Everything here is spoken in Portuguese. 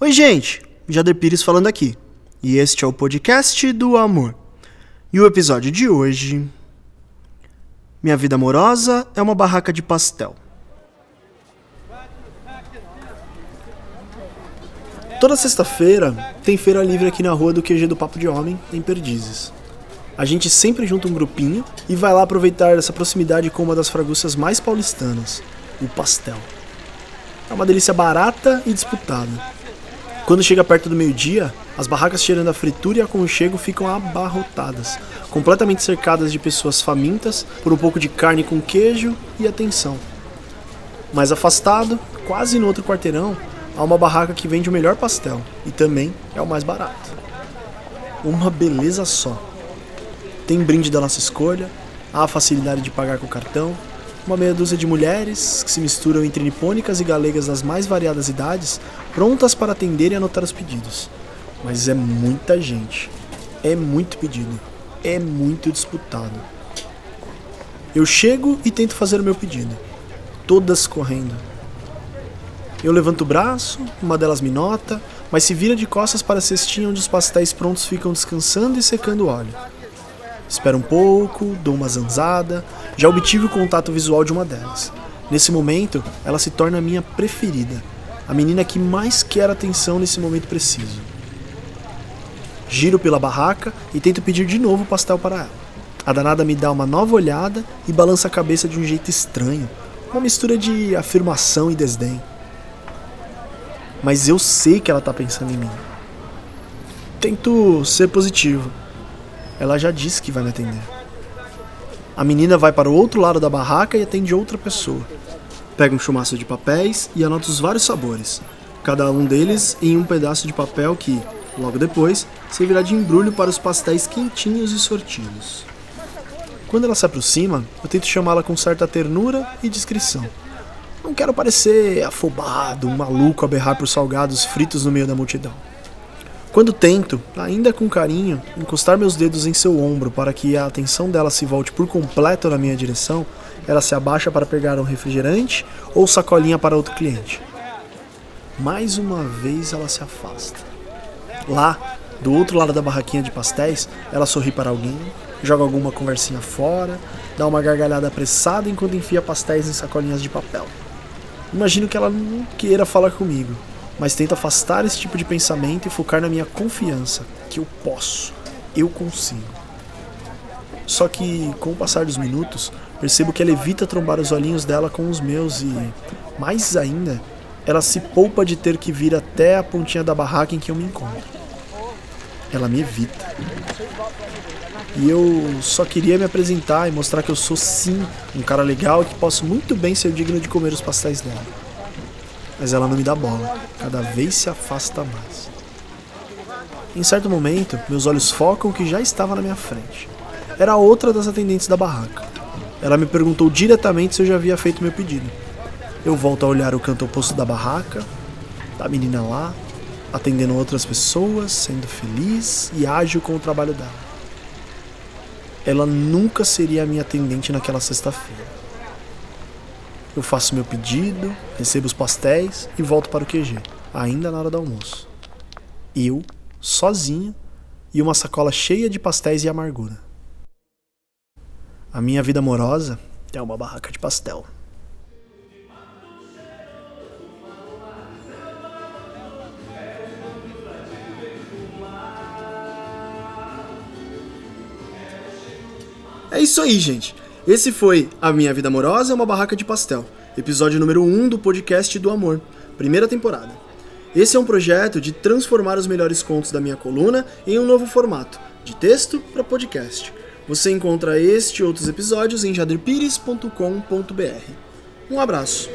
Oi, gente! Jader Pires falando aqui. E este é o podcast do amor. E o episódio de hoje. Minha vida amorosa é uma barraca de pastel. Toda sexta-feira tem feira livre aqui na rua do QG do Papo de Homem, em Perdizes. A gente sempre junta um grupinho e vai lá aproveitar essa proximidade com uma das fragrâncias mais paulistanas, o pastel. É uma delícia barata e disputada. Quando chega perto do meio-dia, as barracas cheirando a fritura e aconchego ficam abarrotadas, completamente cercadas de pessoas famintas por um pouco de carne com queijo e atenção. Mais afastado, quase no outro quarteirão, há uma barraca que vende o melhor pastel e também é o mais barato. Uma beleza só. Tem brinde da nossa escolha, há a facilidade de pagar com cartão, uma meia dúzia de mulheres que se misturam entre nipônicas e galegas das mais variadas idades, prontas para atender e anotar os pedidos. Mas é muita gente, é muito pedido, é muito disputado. Eu chego e tento fazer o meu pedido, todas correndo eu levanto o braço, uma delas me nota, mas se vira de costas para a cestinha onde os pastéis prontos ficam descansando e secando o óleo. Espero um pouco, dou uma zanzada, já obtive o contato visual de uma delas. Nesse momento, ela se torna a minha preferida, a menina que mais quer atenção nesse momento preciso. Giro pela barraca e tento pedir de novo o pastel para ela. A danada me dá uma nova olhada e balança a cabeça de um jeito estranho, uma mistura de afirmação e desdém mas eu sei que ela tá pensando em mim. Tento ser positivo. Ela já disse que vai me atender. A menina vai para o outro lado da barraca e atende outra pessoa. Pega um chumaço de papéis e anota os vários sabores, cada um deles em um pedaço de papel que, logo depois, servirá de embrulho para os pastéis quentinhos e sortidos. Quando ela se aproxima, eu tento chamá-la com certa ternura e discrição. Não quero parecer afobado, um maluco a berrar por salgados fritos no meio da multidão. Quando tento, ainda com carinho, encostar meus dedos em seu ombro para que a atenção dela se volte por completo na minha direção, ela se abaixa para pegar um refrigerante ou sacolinha para outro cliente. Mais uma vez ela se afasta. Lá, do outro lado da barraquinha de pastéis, ela sorri para alguém, joga alguma conversinha fora, dá uma gargalhada apressada enquanto enfia pastéis em sacolinhas de papel. Imagino que ela não queira falar comigo, mas tento afastar esse tipo de pensamento e focar na minha confiança, que eu posso, eu consigo. Só que, com o passar dos minutos, percebo que ela evita trombar os olhinhos dela com os meus e, mais ainda, ela se poupa de ter que vir até a pontinha da barraca em que eu me encontro. Ela me evita. E eu só queria me apresentar e mostrar que eu sou sim um cara legal e que posso muito bem ser digno de comer os pastéis dela. Mas ela não me dá bola, cada vez se afasta mais. Em certo momento, meus olhos focam que já estava na minha frente. Era outra das atendentes da barraca. Ela me perguntou diretamente se eu já havia feito meu pedido. Eu volto a olhar o canto oposto da barraca, da menina lá, atendendo outras pessoas, sendo feliz e ágil com o trabalho dela ela nunca seria a minha atendente naquela sexta-feira. Eu faço meu pedido, recebo os pastéis e volto para o QG, ainda na hora do almoço. Eu, sozinho, e uma sacola cheia de pastéis e amargura. A minha vida amorosa é uma barraca de pastel. É isso aí, gente. Esse foi A Minha Vida Amorosa é uma Barraca de Pastel, episódio número 1 um do podcast do Amor, primeira temporada. Esse é um projeto de transformar os melhores contos da minha coluna em um novo formato, de texto para podcast. Você encontra este e outros episódios em jaderpires.com.br. Um abraço.